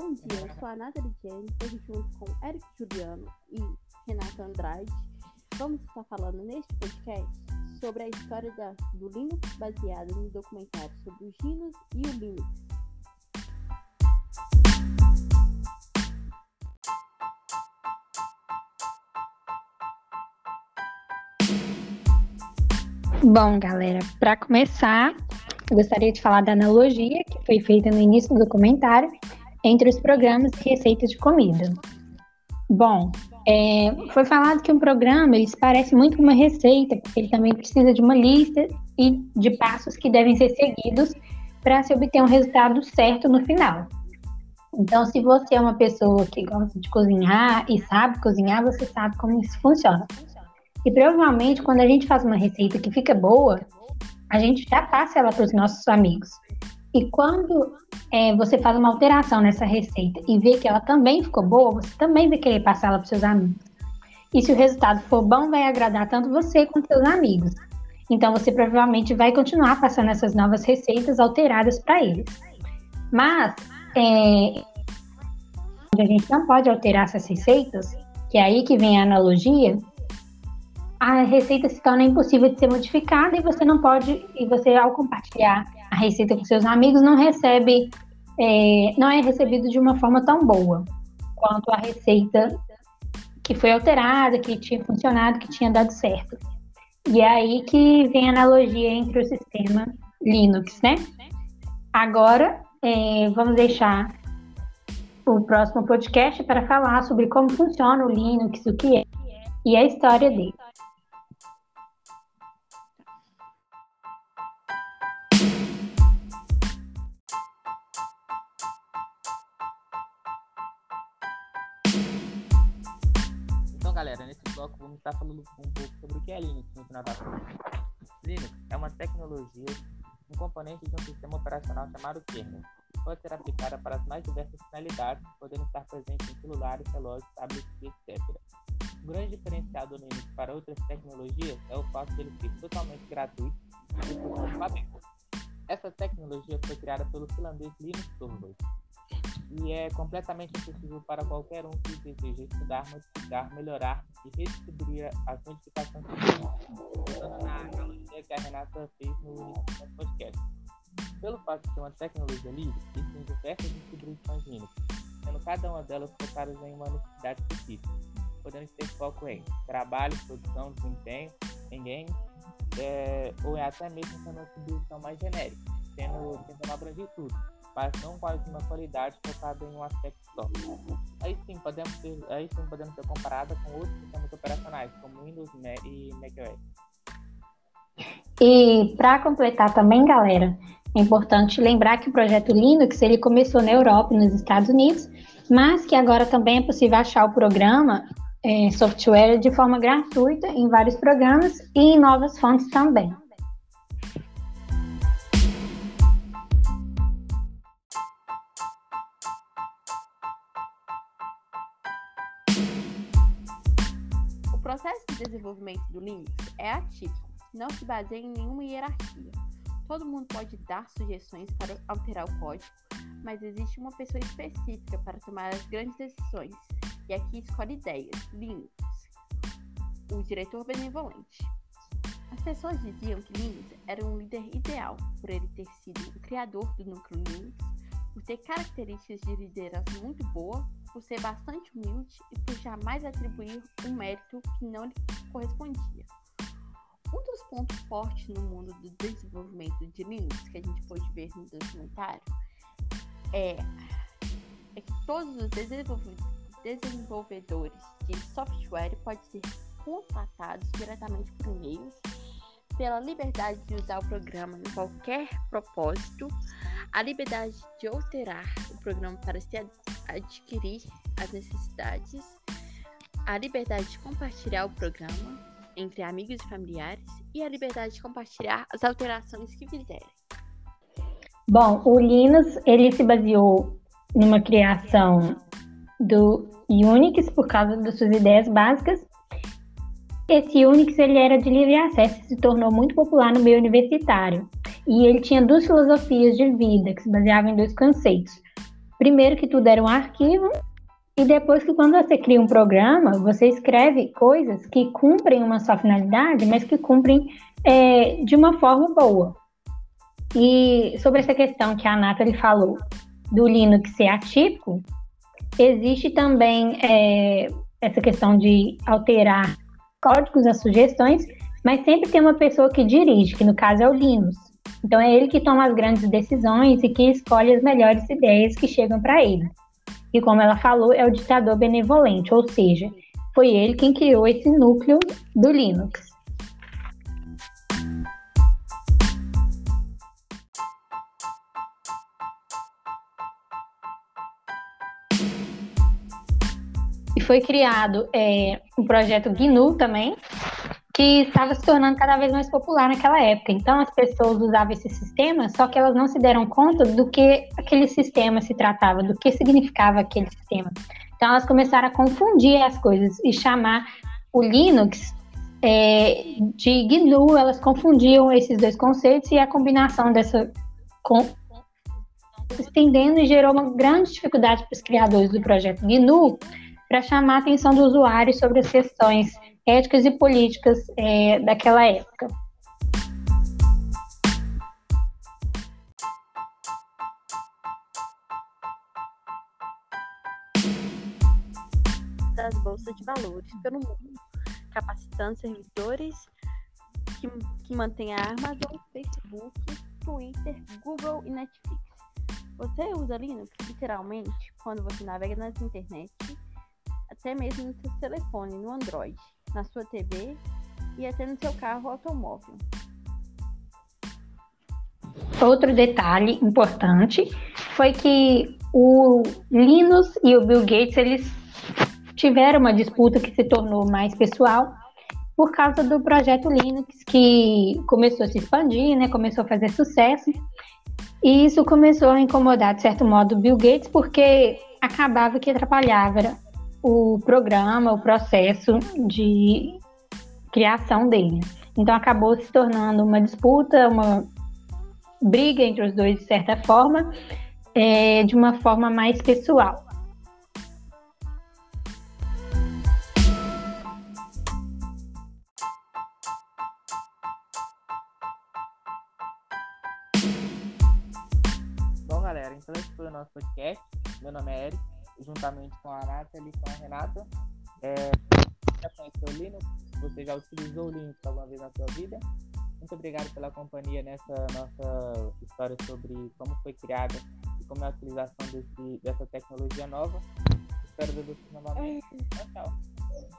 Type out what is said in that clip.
Bom dia, eu sou a Nathalie Jenny, estou junto com Eric Juliano e Renato Andrade. Vamos estar falando neste podcast sobre a história da, do Linux baseada no documentário sobre os Linux e o Linux. Bom, galera, para começar, eu gostaria de falar da analogia que foi feita no início do documentário entre os programas e receitas de comida. Bom, é, foi falado que um programa ele parece muito com uma receita, porque ele também precisa de uma lista e de passos que devem ser seguidos para se obter um resultado certo no final. Então, se você é uma pessoa que gosta de cozinhar e sabe cozinhar, você sabe como isso funciona. E provavelmente, quando a gente faz uma receita que fica boa, a gente já passa ela para os nossos amigos. E quando é, você faz uma alteração nessa receita e vê que ela também ficou boa, você também vai querer passar ela para seus amigos. E se o resultado for bom, vai agradar tanto você quanto seus amigos. Então você provavelmente vai continuar passando essas novas receitas alteradas para eles. Mas é, a gente não pode alterar essas receitas, que é aí que vem a analogia, a receita se torna impossível de ser modificada e você não pode, e você ao compartilhar a receita com seus amigos não recebe, é, não é recebido de uma forma tão boa quanto a receita que foi alterada, que tinha funcionado, que tinha dado certo. E é aí que vem a analogia entre o sistema Linux, né? Agora, é, vamos deixar o próximo podcast para falar sobre como funciona o Linux, o que é e a história dele. Galera, nesse bloco vamos estar falando um pouco sobre o que é Linux no final da. Linux é uma tecnologia, um componente de um sistema operacional chamado kernel. Pode ser aplicada para as mais diversas finalidades, podendo estar presente em celulares, relógios, tablets etc. O grande diferencial do Linux para outras tecnologias é o fato de ele ser totalmente gratuito e Essa tecnologia foi criada pelo finlandês Linus Torvalds e é completamente acessível para qualquer um que deseja estudar, modificar, melhorar e redistribuir as modificações usando na analogia que a Renata fez no início do podcast. Pelo fato de ser uma tecnologia livre, existem diversas distribuições Linux, sendo cada uma delas focadas em uma necessidade específica, podendo ter foco em trabalho, produção, desempenho, em games, é, ou até mesmo sendo uma distribuição mais genérica, tendo, tentando abranger tudo mas não quase uma qualidade focada em um aspecto só. Aí sim podemos ser, aí sim podemos ser comparada com outros sistemas operacionais, como Windows e macOS. E para completar também, galera, é importante lembrar que o projeto Linux ele começou na Europa e nos Estados Unidos, mas que agora também é possível achar o programa é, software de forma gratuita em vários programas e em novas fontes também. Processo de desenvolvimento do Linux é atípico, não se baseia em nenhuma hierarquia. Todo mundo pode dar sugestões para alterar o código, mas existe uma pessoa específica para tomar as grandes decisões, e aqui escolhe ideias, Linux, o diretor benevolente. As pessoas diziam que Linux era um líder ideal por ele ter sido o criador do núcleo Linux, por ter características de liderança muito boa por ser bastante humilde e por jamais atribuir um mérito que não lhe correspondia. Um dos pontos fortes no mundo do desenvolvimento de Linux que a gente pode ver no documentário é, é que todos os desenvolvedores de software podem ser contatados diretamente por e-mails pela liberdade de usar o programa em qualquer propósito, a liberdade de alterar o programa para se adquirir as necessidades, a liberdade de compartilhar o programa entre amigos e familiares e a liberdade de compartilhar as alterações que fizerem. Bom, o Linux ele se baseou numa criação do Unix por causa das suas ideias básicas esse Unix ele era de livre acesso e se tornou muito popular no meio universitário. E ele tinha duas filosofias de vida que se baseavam em dois conceitos: primeiro que tudo era um arquivo, e depois que quando você cria um programa, você escreve coisas que cumprem uma só finalidade, mas que cumprem é, de uma forma boa. E sobre essa questão que a Nathalie falou do Linux ser atípico, existe também é, essa questão de alterar códigos, as sugestões, mas sempre tem uma pessoa que dirige, que no caso é o Linux. Então é ele que toma as grandes decisões e que escolhe as melhores ideias que chegam para ele e, como ela falou, é o ditador benevolente, ou seja, foi ele quem criou esse núcleo do Linux. E foi criado é, um projeto GNU também, que estava se tornando cada vez mais popular naquela época. Então as pessoas usavam esse sistema, só que elas não se deram conta do que aquele sistema se tratava, do que significava aquele sistema. Então elas começaram a confundir as coisas e chamar o Linux é, de GNU, elas confundiam esses dois conceitos e a combinação dessa com, estendendo e gerou uma grande dificuldade para os criadores do projeto GNU para chamar a atenção do usuário sobre as questões éticas e políticas é, daquela época. das bolsas de valores pelo mundo, capacitando servidores que, que mantêm a Amazon, Facebook, Twitter, Google e Netflix. Você usa Linux literalmente quando você navega nas internet, até mesmo no seu telefone, no Android na sua TV e até no seu carro automóvel. Outro detalhe importante foi que o Linus e o Bill Gates eles tiveram uma disputa que se tornou mais pessoal por causa do projeto Linux que começou a se expandir, né, começou a fazer sucesso. E isso começou a incomodar, de certo modo, Bill Gates, porque acabava que atrapalhava o programa, o processo de criação dele. Então acabou se tornando uma disputa, uma briga entre os dois de certa forma, é, de uma forma mais pessoal. Bom, galera, então esse foi o nosso podcast. Meu nome é Eric juntamente com a Nathalie com a Renata. É, já conheceu o Linux? Você já utilizou o Linux alguma vez na sua vida? Muito obrigado pela companhia nessa nossa história sobre como foi criada e como é a utilização desse, dessa tecnologia nova. Espero ver vocês novamente. Tchau, tchau.